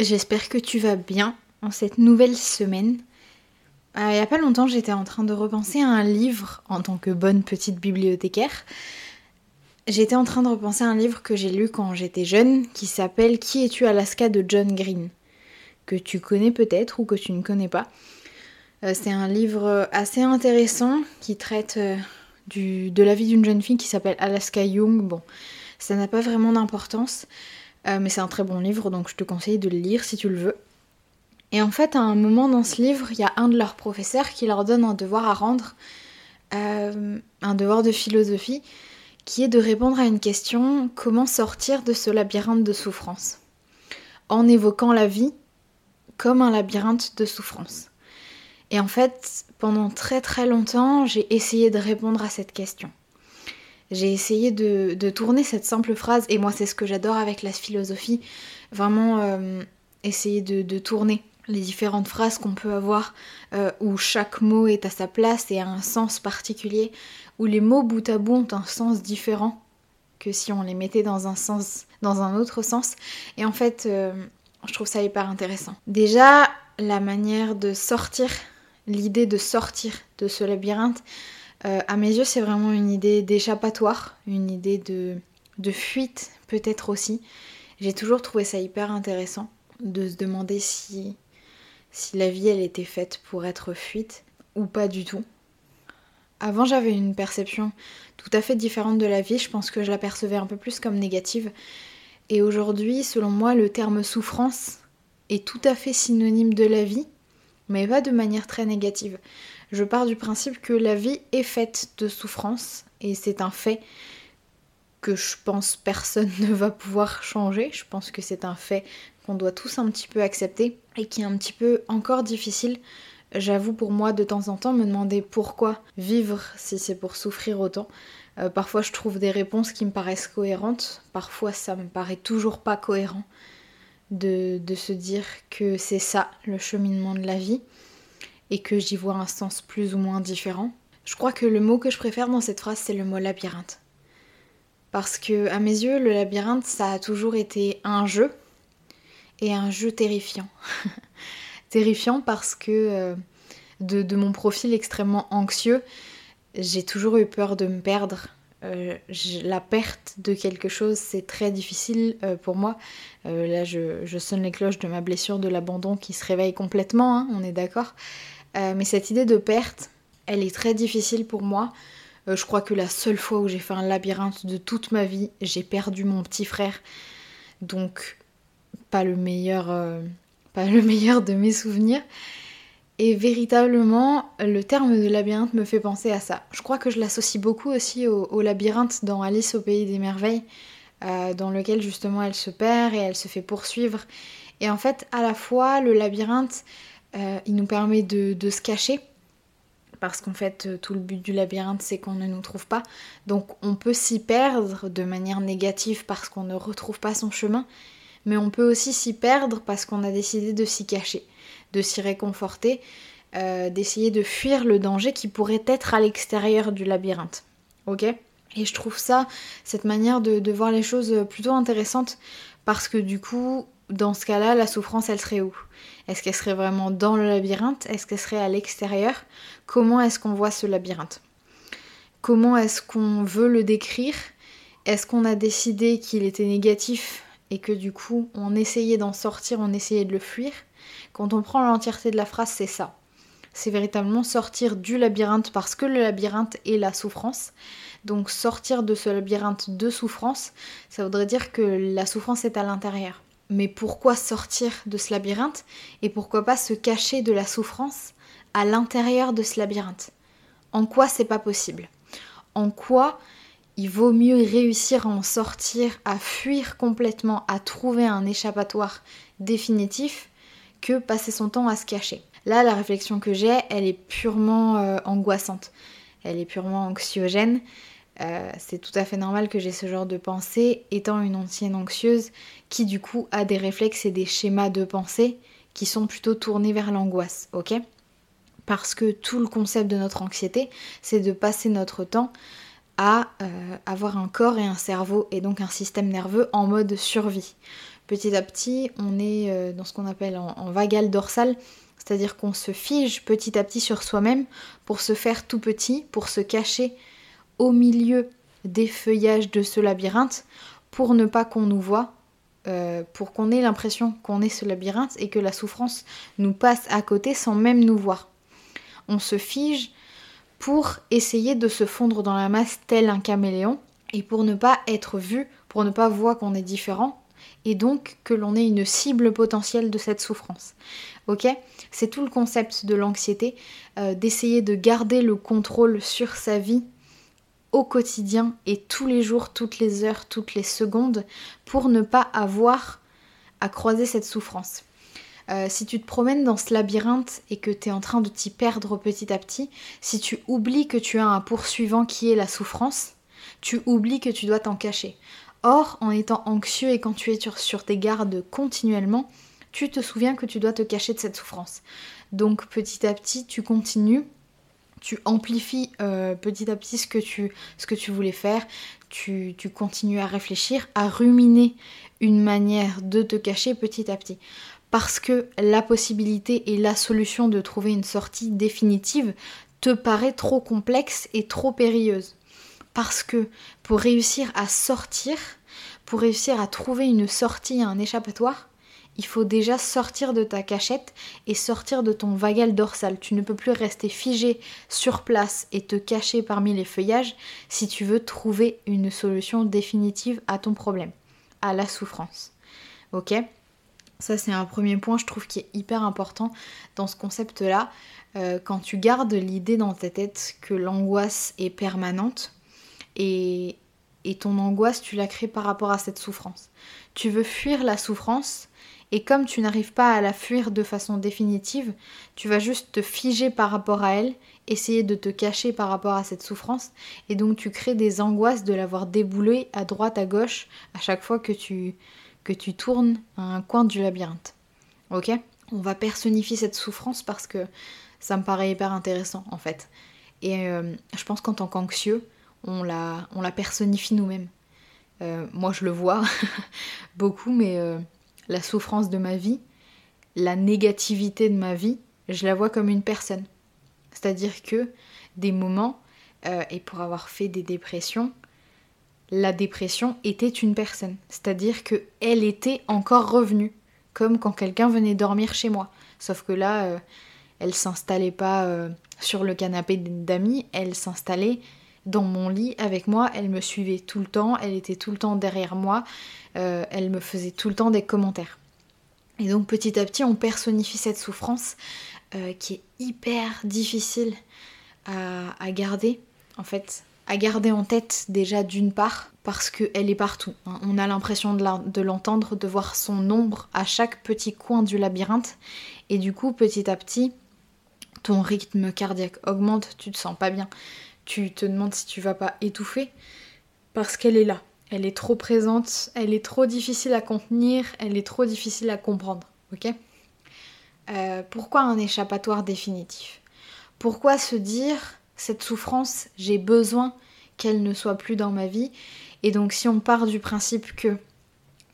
J'espère que tu vas bien en cette nouvelle semaine. Euh, il n'y a pas longtemps, j'étais en train de repenser à un livre en tant que bonne petite bibliothécaire. J'étais en train de repenser à un livre que j'ai lu quand j'étais jeune qui s'appelle Qui es-tu Alaska de John Green que tu connais peut-être ou que tu ne connais pas. Euh, c'est un livre assez intéressant qui traite euh, de la vie d'une jeune fille qui s'appelle Alaska Young. Bon, ça n'a pas vraiment d'importance. Euh, mais c'est un très bon livre, donc je te conseille de le lire si tu le veux. Et en fait, à un moment dans ce livre, il y a un de leurs professeurs qui leur donne un devoir à rendre, euh, un devoir de philosophie, qui est de répondre à une question comment sortir de ce labyrinthe de souffrance? En évoquant la vie comme un labyrinthe de souffrance. Et en fait, pendant très très longtemps, j'ai essayé de répondre à cette question. J'ai essayé de, tourner cette simple phrase, et moi c'est ce que j'adore avec la philosophie, vraiment euh, essayer de, tourner les différentes phrases qu'on peut avoir, euh, où chaque mot est à sa place et a un sens particulier, où les mots bout à bout ont un sens différent que si on les mettait dans un sens, dans un autre sens. Et en fait, euh, je trouve ça hyper intéressant. Déjà, la manière de sortir, l'idée de sortir de ce labyrinthe, euh, à mes yeux, c'est vraiment une idée d'échappatoire, une idée de, fuite peut-être aussi. J'ai toujours trouvé ça hyper intéressant de se demander si, si la vie elle était faite pour être fuite ou pas du tout. Avant j'avais une perception tout à fait différente de la vie, je pense que je la percevais un peu plus comme négative. Et aujourd'hui, selon moi, le terme souffrance est tout à fait synonyme de la vie, mais pas de manière très négative. Je pars du principe que la vie est faite de souffrance et c'est un fait que je pense personne ne va pouvoir changer. Je pense que c'est un fait qu'on doit tous un petit peu accepter et qui est un petit peu encore difficile. J'avoue pour moi de temps en temps me demander pourquoi vivre si c'est pour souffrir autant. Euh, parfois je trouve des réponses qui me paraissent cohérentes, parfois ça me paraît toujours pas cohérent de, de se dire que c'est ça le cheminement de la vie et que j'y vois un sens plus ou moins différent. Je crois que le mot que je préfère dans cette phrase, c'est le mot labyrinthe. Parce que, à mes yeux, le labyrinthe, ça a toujours été un jeu, et un jeu terrifiant. terrifiant parce que, euh, de, mon profil extrêmement anxieux, j'ai toujours eu peur de me perdre. Euh, la perte de quelque chose, c'est très difficile euh, pour moi. là, je, sonne les cloches de ma blessure de l'abandon qui se réveille complètement, hein, on est d'accord. Euh, mais cette idée de perte, elle est très difficile pour moi. Euh, je crois que la seule fois où j'ai fait un labyrinthe de toute ma vie, j'ai perdu mon petit frère. Donc, pas le meilleur, euh, pas le meilleur de mes souvenirs. Et véritablement, le terme de labyrinthe me fait penser à ça. Je crois que je l'associe beaucoup aussi au, labyrinthe dans Alice au pays des merveilles, dans lequel justement elle se perd et elle se fait poursuivre. Et en fait, à la fois, le labyrinthe, euh, il nous permet de, se cacher parce qu'en fait euh, tout le but du labyrinthe c'est qu'on ne nous trouve pas. Donc on peut s'y perdre de manière négative parce qu'on ne retrouve pas son chemin, mais on peut aussi s'y perdre parce qu'on a décidé de s'y cacher, de s'y réconforter, euh, d'essayer de fuir le danger qui pourrait être à l'extérieur du labyrinthe. Ok? Et je trouve ça, cette manière de voir les choses plutôt intéressante parce que du coup, dans ce cas-là, la souffrance, elle serait où? Est-ce qu'elle serait vraiment dans le labyrinthe? Est-ce qu'elle serait à l'extérieur? Comment est-ce qu'on voit ce labyrinthe? Comment est-ce qu'on veut le décrire? Est-ce qu'on a décidé qu'il était négatif et que du coup, on essayait d'en sortir, on essayait de le fuir? Quand on prend l'entièreté de la phrase, c'est ça. C'est véritablement sortir du labyrinthe parce que le labyrinthe est la souffrance. Donc sortir de ce labyrinthe de souffrance, ça voudrait dire que la souffrance est à l'intérieur. Mais pourquoi sortir de ce labyrinthe et pourquoi pas se cacher de la souffrance à l'intérieur de ce labyrinthe? En quoi c'est pas possible? En quoi il vaut mieux réussir à en sortir, à fuir complètement, à trouver un échappatoire définitif que passer son temps à se cacher? Là, la réflexion que j'ai, elle est purement euh, angoissante, elle est purement anxiogène. Euh, c'est tout à fait normal que j'ai ce genre de pensée, étant une ancienne anxieuse qui du coup a des réflexes et des schémas de pensée qui sont plutôt tournés vers l'angoisse, ok? Parce que tout le concept de notre anxiété, c'est de passer notre temps à euh, avoir un corps et un cerveau et donc un système nerveux en mode survie. Petit à petit, on est euh, dans ce qu'on appelle en, en vagal dorsal, c'est-à-dire qu'on se fige petit à petit sur soi-même pour se faire tout petit, pour se cacher au milieu des feuillages de ce labyrinthe, pour ne pas qu'on nous voie, euh, pour qu'on ait l'impression qu'on est ce labyrinthe et que la souffrance nous passe à côté sans même nous voir. On se fige pour essayer de se fondre dans la masse tel un caméléon et pour ne pas être vu, pour ne pas voir qu'on est différent et donc que l'on ait une cible potentielle de cette souffrance. Ok? C'est tout le concept de l'anxiété, euh, d'essayer de garder le contrôle sur sa vie au quotidien et tous les jours, toutes les heures, toutes les secondes pour ne pas avoir à croiser cette souffrance. Euh, si tu te promènes dans ce labyrinthe et que tu es en train de t'y perdre petit à petit, si tu oublies que tu as un poursuivant qui est la souffrance, tu oublies que tu dois t'en cacher. Or, en étant anxieux et quand tu es sur, tes gardes continuellement, tu te souviens que tu dois te cacher de cette souffrance. Donc petit à petit, tu continues, tu amplifies euh, petit à petit ce que tu, voulais faire, tu, tu, continues à réfléchir, à ruminer une manière de te cacher petit à petit. Parce que la possibilité et la solution de trouver une sortie définitive te paraît trop complexe et trop périlleuse. Parce que pour réussir à sortir, pour réussir à trouver une sortie, un échappatoire, il faut déjà sortir de ta cachette et sortir de ton vagal dorsal. Tu ne peux plus rester figé sur place et te cacher parmi les feuillages si tu veux trouver une solution définitive à ton problème, à la souffrance. Ok? Ça c'est un premier point je trouve qui est hyper important dans ce concept-là. Euh, quand tu gardes l'idée dans ta tête que l'angoisse est permanente, et, ton angoisse, tu la crées par rapport à cette souffrance. Tu veux fuir la souffrance et comme tu n'arrives pas à la fuir de façon définitive, tu vas juste te figer par rapport à elle, essayer de te cacher par rapport à cette souffrance, et donc tu crées des angoisses de l'avoir déboulée à droite, à gauche, à chaque fois que tu, que tu tournes à un coin du labyrinthe. Ok? On va personnifier cette souffrance parce que ça me paraît hyper intéressant en fait. Et euh, je pense qu'en tant qu'anxieux, on la, on la personnifie nous-mêmes. Euh, moi, je le vois beaucoup, mais euh, la souffrance de ma vie, la négativité de ma vie, je la vois comme une personne. C'est-à-dire que des moments, euh, et pour avoir fait des dépressions, la dépression était une personne. C'est-à-dire que elle était encore revenue, comme quand quelqu'un venait dormir chez moi. Sauf que là, elle s'installait pas sur le canapé d'amis, elle s'installait dans mon lit avec moi, elle me suivait tout le temps, elle était tout le temps derrière moi, euh, elle me faisait tout le temps des commentaires. Et donc petit à petit, on personnifie cette souffrance euh, qui est hyper difficile à, garder, en fait, à garder en tête déjà d'une part, parce qu'elle est partout. Hein. On a l'impression de l'entendre, de voir son ombre à chaque petit coin du labyrinthe, et du coup, petit à petit, ton rythme cardiaque augmente, tu te sens pas bien tu te demandes si tu vas pas étouffer parce qu'elle est là. Elle est trop présente, elle est trop difficile à contenir, elle est trop difficile à comprendre. Euh, Pourquoi un échappatoire définitif? Pourquoi se dire cette souffrance, j'ai besoin qu'elle ne soit plus dans ma vie? Et donc si on part du principe que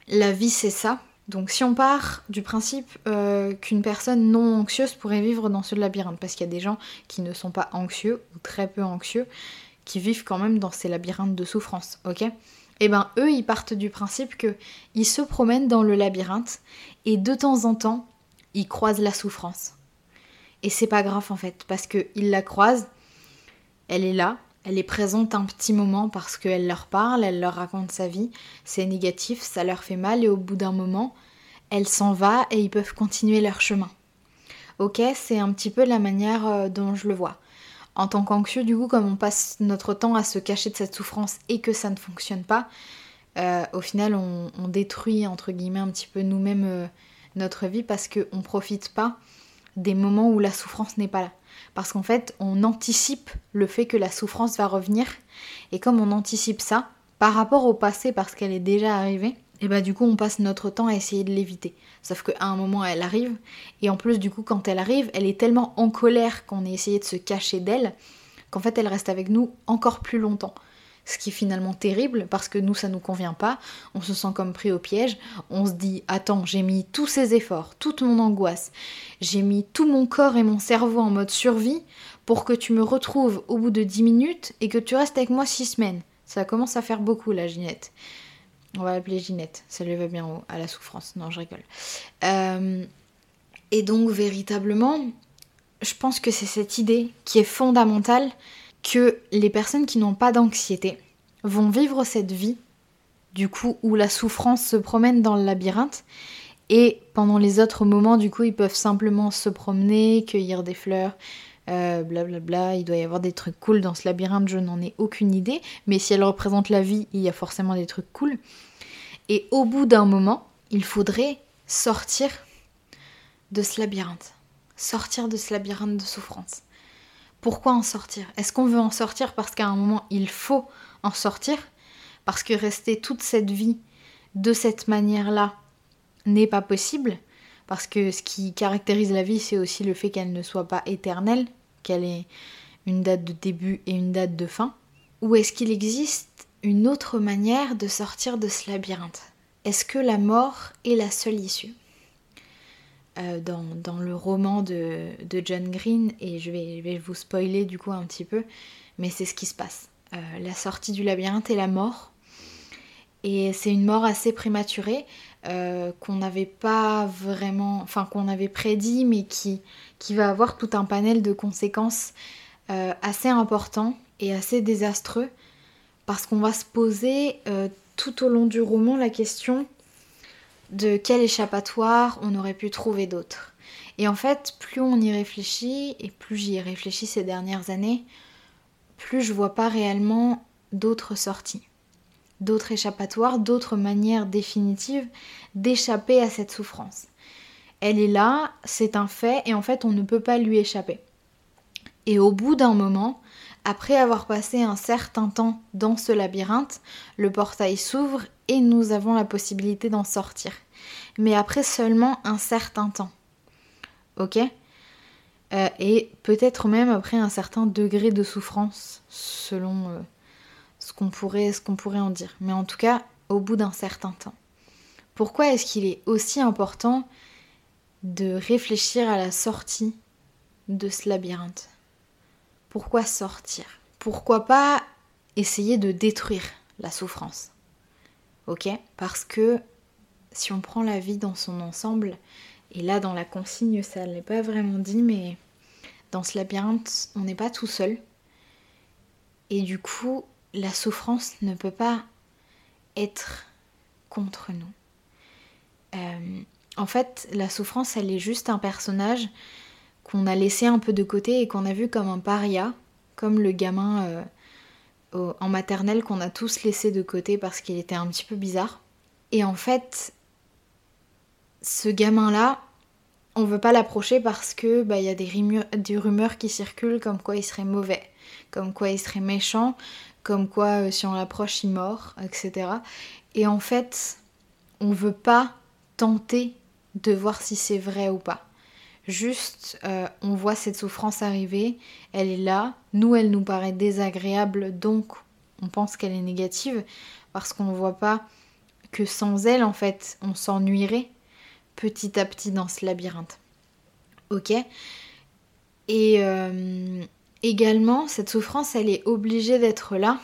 la vie c'est ça, donc si on part du principe euh, qu'une personne non anxieuse pourrait vivre dans ce labyrinthe, parce qu'il y a des gens qui ne sont pas anxieux ou très peu anxieux, qui vivent quand même dans ces labyrinthes de souffrance, ok? Eh ben eux, ils partent du principe que ils se promènent dans le labyrinthe et de temps en temps, ils croisent la souffrance. Et c'est pas grave en fait, parce qu'ils la croisent, elle est là, elle est présente un petit moment parce qu'elle leur parle, elle leur raconte sa vie, c'est négatif, ça leur fait mal et au bout d'un moment, elle s'en va et ils peuvent continuer leur chemin. Ok, c'est un petit peu la manière euh, dont je le vois. En tant qu'anxieux, du coup, comme on passe notre temps à se cacher de cette souffrance et que ça ne fonctionne pas, euh, au final, on, détruit, entre guillemets, un petit peu nous-mêmes euh, notre vie parce qu'on ne profite pas des moments où la souffrance n'est pas là parce qu'en fait, on anticipe le fait que la souffrance va revenir. Et comme on anticipe ça, par rapport au passé, parce qu'elle est déjà arrivée, et bah du coup on passe notre temps à essayer de l'éviter. Sauf qu'à un moment elle arrive, et en plus du coup quand elle arrive, elle est tellement en colère qu'on a essayé de se cacher d'elle, qu'en fait elle reste avec nous encore plus longtemps. Ce qui est finalement terrible parce que nous ça nous convient pas, on se sent comme pris au piège, on se dit attends j'ai mis tous ces efforts, toute mon angoisse, j'ai mis tout mon corps et mon cerveau en mode survie pour que tu me retrouves au bout de 10 minutes et que tu restes avec moi 6 semaines. Ça commence à faire beaucoup la Ginette. On va l'appeler Ginette, ça lui va bien à la souffrance. Non, je rigole. Euh, et donc, véritablement, je pense que c'est cette idée qui est fondamentale que les personnes qui n'ont pas d'anxiété vont vivre cette vie, du coup, où la souffrance se promène dans le labyrinthe. Et pendant les autres moments, du coup, ils peuvent simplement se promener, cueillir des fleurs, blablabla. Euh, il doit y avoir des trucs cool dans ce labyrinthe, je n'en ai aucune idée. Mais si elle représente la vie, il y a forcément des trucs cool. Et au bout d'un moment, il faudrait sortir de ce labyrinthe. Sortir de ce labyrinthe de souffrance. Pourquoi en sortir? Est-ce qu'on veut en sortir parce qu'à un moment il faut en sortir? Parce que rester toute cette vie de cette manière-là n'est pas possible? Parce que ce qui caractérise la vie, c'est aussi le fait qu'elle ne soit pas éternelle, qu'elle ait une date de début et une date de fin? Ou est-ce qu'il existe une autre manière de sortir de ce labyrinthe? Est-ce que la mort est la seule issue? Euh, dans, le roman de, John Green, et je vais, vous spoiler du coup un petit peu, mais c'est ce qui se passe. Euh, la sortie du labyrinthe et la mort. Et c'est une mort assez prématurée, euh, qu'on n'avait pas vraiment, enfin qu'on avait prédit, mais qui, qui va avoir tout un panel de conséquences assez importants et assez désastreux, parce qu'on va se poser tout au long du roman la question de quel échappatoire on aurait pu trouver d'autres. Et en fait, plus on y réfléchit, et plus j'y ai réfléchi ces dernières années, plus je vois pas réellement d'autres sorties, d'autres échappatoires, d'autres manières définitives d'échapper à cette souffrance. Elle est là, c'est un fait, et en fait, on ne peut pas lui échapper. Et au bout d'un moment, après avoir passé un certain temps dans ce labyrinthe, le portail s'ouvre et nous avons la possibilité d'en sortir. Mais après seulement un certain temps. Ok? Euh, Et peut-être même après un certain degré de souffrance, selon euh, ce qu'on pourrait, ce qu'on pourrait en dire. Mais en tout cas, au bout d'un certain temps. Pourquoi est-ce qu'il est aussi important de réfléchir à la sortie de ce labyrinthe? Pourquoi sortir? Pourquoi pas essayer de détruire la souffrance? Ok? Parce que si on prend la vie dans son ensemble, et là dans la consigne ça ne l'est pas vraiment dit, mais dans ce labyrinthe on n'est pas tout seul. Et du coup la souffrance ne peut pas être contre nous. Euh, en fait la souffrance elle est juste un personnage qu'on a laissé un peu de côté et qu'on a vu comme un paria, comme le gamin... Euh, en maternelle qu'on a tous laissé de côté parce qu'il était un petit peu bizarre. Et en fait, ce gamin-là, on veut pas l'approcher parce que bah, y a des, des, rumeurs qui circulent comme quoi il serait mauvais, comme quoi il serait méchant, comme quoi euh, si on l'approche il mord, etc. Et en fait, on veut pas tenter de voir si c'est vrai ou pas. Juste, euh, on voit cette souffrance arriver, elle est là, nous, elle nous paraît désagréable, donc on pense qu'elle est négative, parce qu'on ne voit pas que sans elle, en fait, on s'ennuierait petit à petit dans ce labyrinthe. Ok? Et euh, également, cette souffrance, elle est obligée d'être là,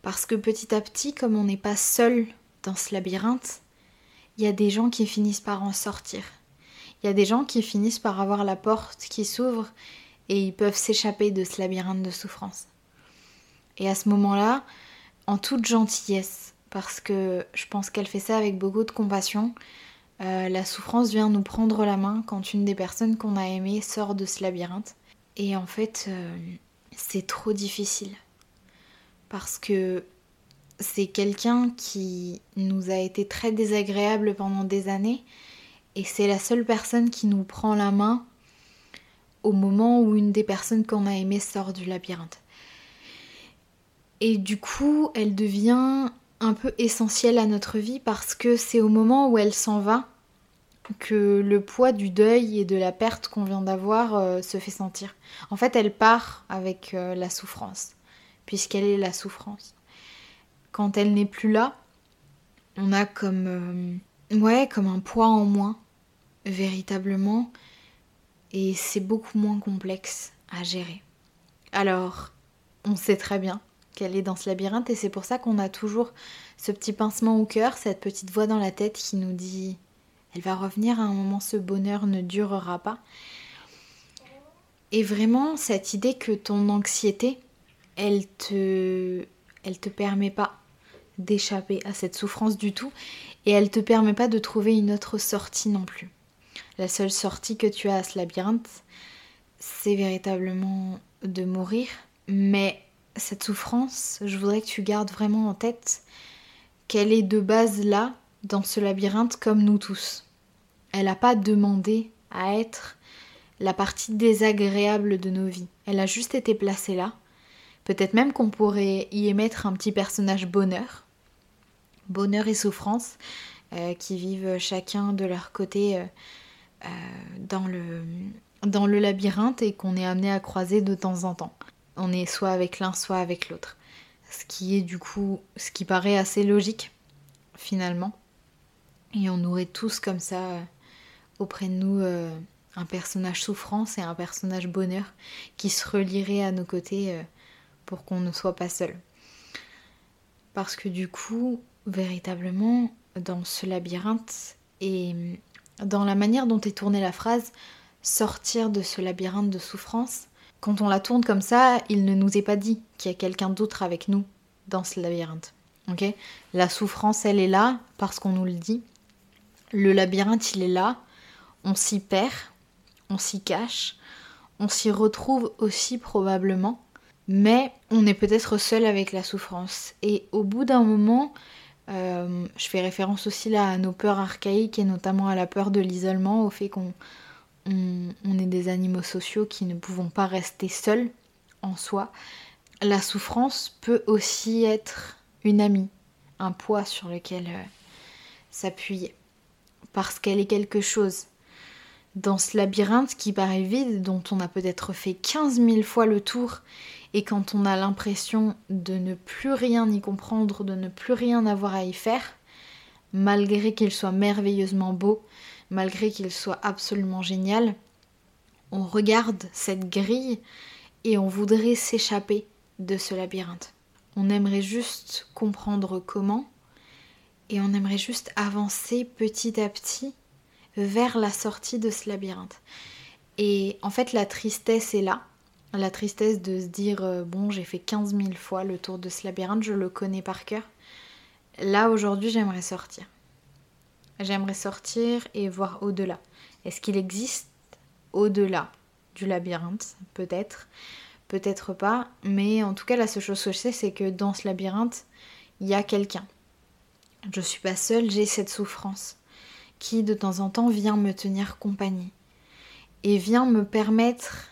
parce que petit à petit, comme on n'est pas seul dans ce labyrinthe, il y a des gens qui finissent par en sortir il y a des gens qui finissent par avoir la porte qui s'ouvre et ils peuvent s'échapper de ce labyrinthe de souffrance. Et à ce moment-là, en toute gentillesse, parce que je pense qu'elle fait ça avec beaucoup de compassion, euh, la souffrance vient nous prendre la main quand une des personnes qu'on a aimées sort de ce labyrinthe. Et en fait, euh, c'est trop difficile. Parce que c'est quelqu'un qui nous a été très désagréable pendant des années et c'est la seule personne qui nous prend la main au moment où une des personnes qu'on a aimées sort du labyrinthe. Et du coup, elle devient un peu essentielle à notre vie parce que c'est au moment où elle s'en va que le poids du deuil et de la perte qu'on vient d'avoir euh, se fait sentir. En fait, elle part avec euh, la souffrance. puisqu'elle est la souffrance. Quand elle n'est plus là, on a comme euh, ouais, comme un poids en moins véritablement et c'est beaucoup moins complexe à gérer. Alors, on sait très bien qu'elle est dans ce labyrinthe et c'est pour ça qu'on a toujours ce petit pincement au cœur, cette petite voix dans la tête qui nous dit elle va revenir à un moment, ce bonheur ne durera pas. Et vraiment cette idée que ton anxiété, elle te elle te permet pas d'échapper à cette souffrance du tout et elle te permet pas de trouver une autre sortie non plus. La seule sortie que tu as à ce labyrinthe, c'est véritablement de mourir, mais cette souffrance, je voudrais que tu gardes vraiment en tête qu'elle est de base là, dans ce labyrinthe, comme nous tous. Elle n'a pas demandé à être la partie désagréable de nos vies. Elle a juste été placée là. Peut-être même qu'on pourrait y émettre un petit personnage bonheur. Bonheur et souffrance, euh, qui vivent chacun de leur côté euh, euh, dans, le, dans le labyrinthe et qu'on est amené à croiser de temps en temps on est soit avec l'un, soit avec l'autre. Ce qui est du coup, ce qui paraît assez logique finalement. Et on aurait tous comme ça auprès de nous un personnage souffrance et un personnage bonheur qui se relierait à nos côtés pour qu'on ne soit pas seul. Parce que du coup, véritablement, dans ce labyrinthe et dans la manière dont est tournée la phrase, sortir de ce labyrinthe de souffrance, quand on la tourne comme ça, il ne nous est pas dit qu'il y a quelqu'un d'autre avec nous dans ce labyrinthe. Ok? La souffrance, elle est là parce qu'on nous le dit. Le labyrinthe, il est là. On s'y perd, on s'y cache, on s'y retrouve aussi probablement, mais on est peut-être seul avec la souffrance. Et au bout d'un moment, euh, je fais référence aussi là à nos peurs archaïques et notamment à la peur de l'isolement, au fait qu'on on, est des animaux sociaux qui ne pouvons pas rester seuls en soi. La souffrance peut aussi être une amie, un poids sur lequel euh, s'appuyer, parce qu'elle est quelque chose. Dans ce labyrinthe qui paraît vide, dont on a peut-être fait 15 000 fois le tour, et quand on a l'impression de ne plus rien y comprendre, de ne plus rien avoir à y faire, malgré qu'il soit merveilleusement beau, malgré qu'il soit absolument génial, on regarde cette grille et on voudrait s'échapper de ce labyrinthe. On aimerait juste comprendre comment et on aimerait juste avancer petit à petit vers la sortie de ce labyrinthe. Et en fait, la tristesse est là. La tristesse de se dire, euh, bon, j'ai fait 15 000 fois le tour de ce labyrinthe, je le connais par cœur. Là, aujourd'hui, j'aimerais sortir. J'aimerais sortir et voir au-delà. Est-ce qu'il existe au-delà du labyrinthe? Peut-être, peut-être pas. Mais en tout cas, la seule chose que je sais, c'est que dans ce labyrinthe, il y a quelqu'un. Je suis pas seule, j'ai cette souffrance qui de temps en temps vient me tenir compagnie et vient me permettre,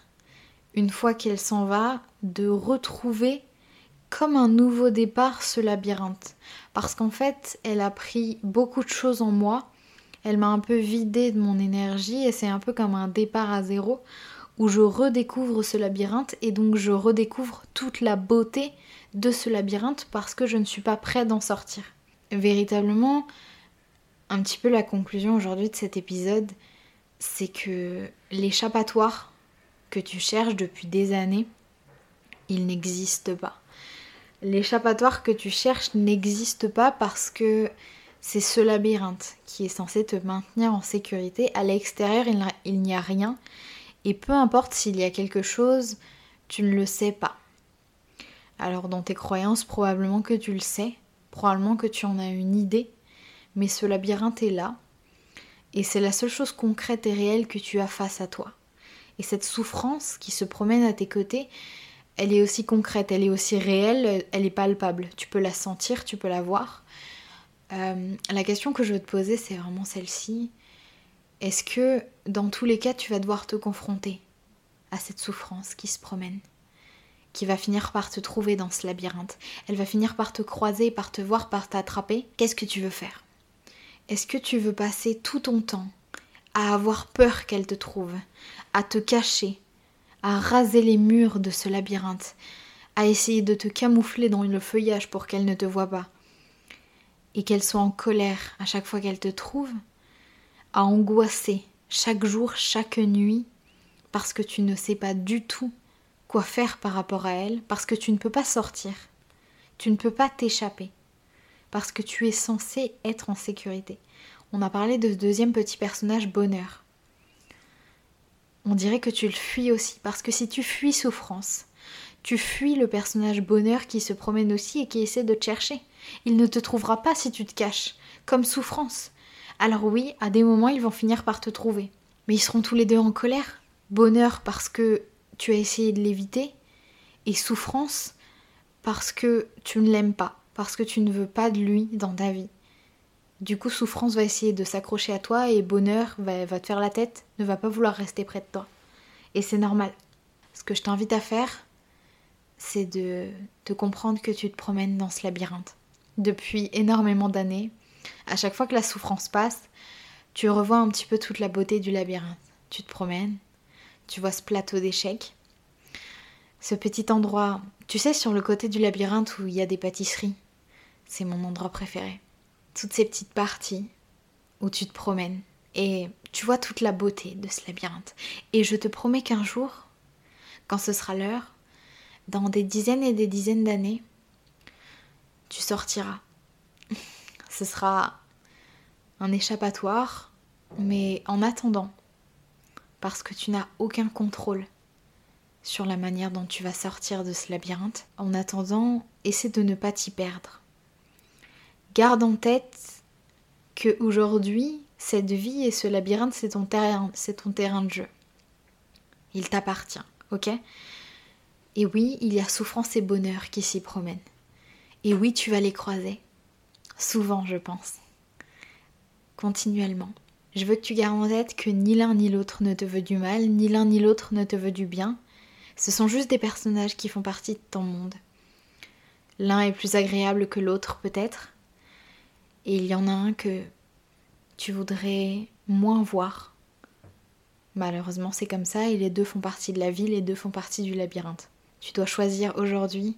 une fois qu'elle s'en va, de retrouver comme un nouveau départ ce labyrinthe. Parce qu'en fait, elle a pris beaucoup de choses en moi, elle m'a un peu vidé de mon énergie et c'est un peu comme un départ à zéro où je redécouvre ce labyrinthe et donc je redécouvre toute la beauté de ce labyrinthe parce que je ne suis pas prête d'en sortir. Véritablement, un petit peu la conclusion aujourd'hui de cet épisode, c'est que l'échappatoire que tu cherches depuis des années, il n'existe pas l'échappatoire que tu cherches n'existe pas parce que c'est ce labyrinthe qui est censé te maintenir en sécurité. À l'extérieur, il n'y a rien. Et peu importe s'il y a quelque chose, tu ne le sais pas. Alors dans tes croyances, probablement que tu le sais, probablement que tu en as une idée, mais ce labyrinthe est là. Et c'est la seule chose concrète et réelle que tu as face à toi. Et cette souffrance qui se promène à tes côtés, elle est aussi concrète, elle est aussi réelle, elle est palpable. Tu peux la sentir, tu peux la voir. Euh, la question que je veux te poser, c'est vraiment celle-ci. Est-ce que dans tous les cas, tu vas devoir te confronter à cette souffrance qui se promène, qui va finir par te trouver dans ce labyrinthe? Elle va finir par te croiser, par te voir, par t'attraper. Qu'est-ce que tu veux faire? Est-ce que tu veux passer tout ton temps à avoir peur qu'elle te trouve, à te cacher, à raser les murs de ce labyrinthe, à essayer de te camoufler dans le feuillage pour qu'elle ne te voie pas, et qu'elle soit en colère à chaque fois qu'elle te trouve, à angoisser chaque jour, chaque nuit, parce que tu ne sais pas du tout quoi faire par rapport à elle, parce que tu ne peux pas sortir, tu ne peux pas t'échapper, parce que tu es censé être en sécurité. On a parlé de ce deuxième petit personnage bonheur. On dirait que tu le fuis aussi, parce que si tu fuis souffrance, tu fuis le personnage bonheur qui se promène aussi et qui essaie de te chercher. Il ne te trouvera pas si tu te caches, comme souffrance. Alors oui, à des moments, ils vont finir par te trouver. Mais ils seront tous les deux en colère. Bonheur parce que tu as essayé de l'éviter, et souffrance parce que tu ne l'aimes pas, parce que tu ne veux pas de lui dans ta vie. Du coup, souffrance va essayer de s'accrocher à toi et bonheur va, va te faire la tête, ne va pas vouloir rester près de toi. Et c'est normal. Ce que je t'invite à faire, c'est de, de comprendre que tu te promènes dans ce labyrinthe. Depuis énormément d'années, à chaque fois que la souffrance passe, tu revois un petit peu toute la beauté du labyrinthe. Tu te promènes, tu vois ce plateau d'échecs, ce petit endroit, tu sais, sur le côté du labyrinthe où il y a des pâtisseries. C'est mon endroit préféré. Toutes ces petites parties où tu te promènes et tu vois toute la beauté de ce labyrinthe. Et je te promets qu'un jour, quand ce sera l'heure, dans des dizaines et des dizaines d'années, tu sortiras. ce sera un échappatoire, mais en attendant, parce que tu n'as aucun contrôle sur la manière dont tu vas sortir de ce labyrinthe. En attendant, essaie de ne pas t'y perdre. Garde en tête que aujourd'hui, cette vie et ce labyrinthe, c'est ton terrain, c'est ton terrain de jeu. Il t'appartient, ok? Et oui, il y a souffrance et bonheur qui s'y promènent. Et oui, tu vas les croiser. Souvent, je pense. Continuellement. Je veux que tu gardes en tête que ni l'un ni l'autre ne te veut du mal, ni l'un ni l'autre ne te veut du bien, ce sont juste des personnages qui font partie de ton monde. L'un est plus agréable que l'autre peut-être, et il y en a un que tu voudrais moins voir. Malheureusement c'est comme ça, et les deux font partie de la vie, les deux font partie du labyrinthe. Tu dois choisir aujourd'hui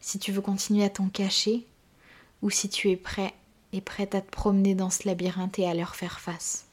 si tu veux continuer à t'en cacher ou si tu es prêt et prête à te promener dans ce labyrinthe et à leur faire face.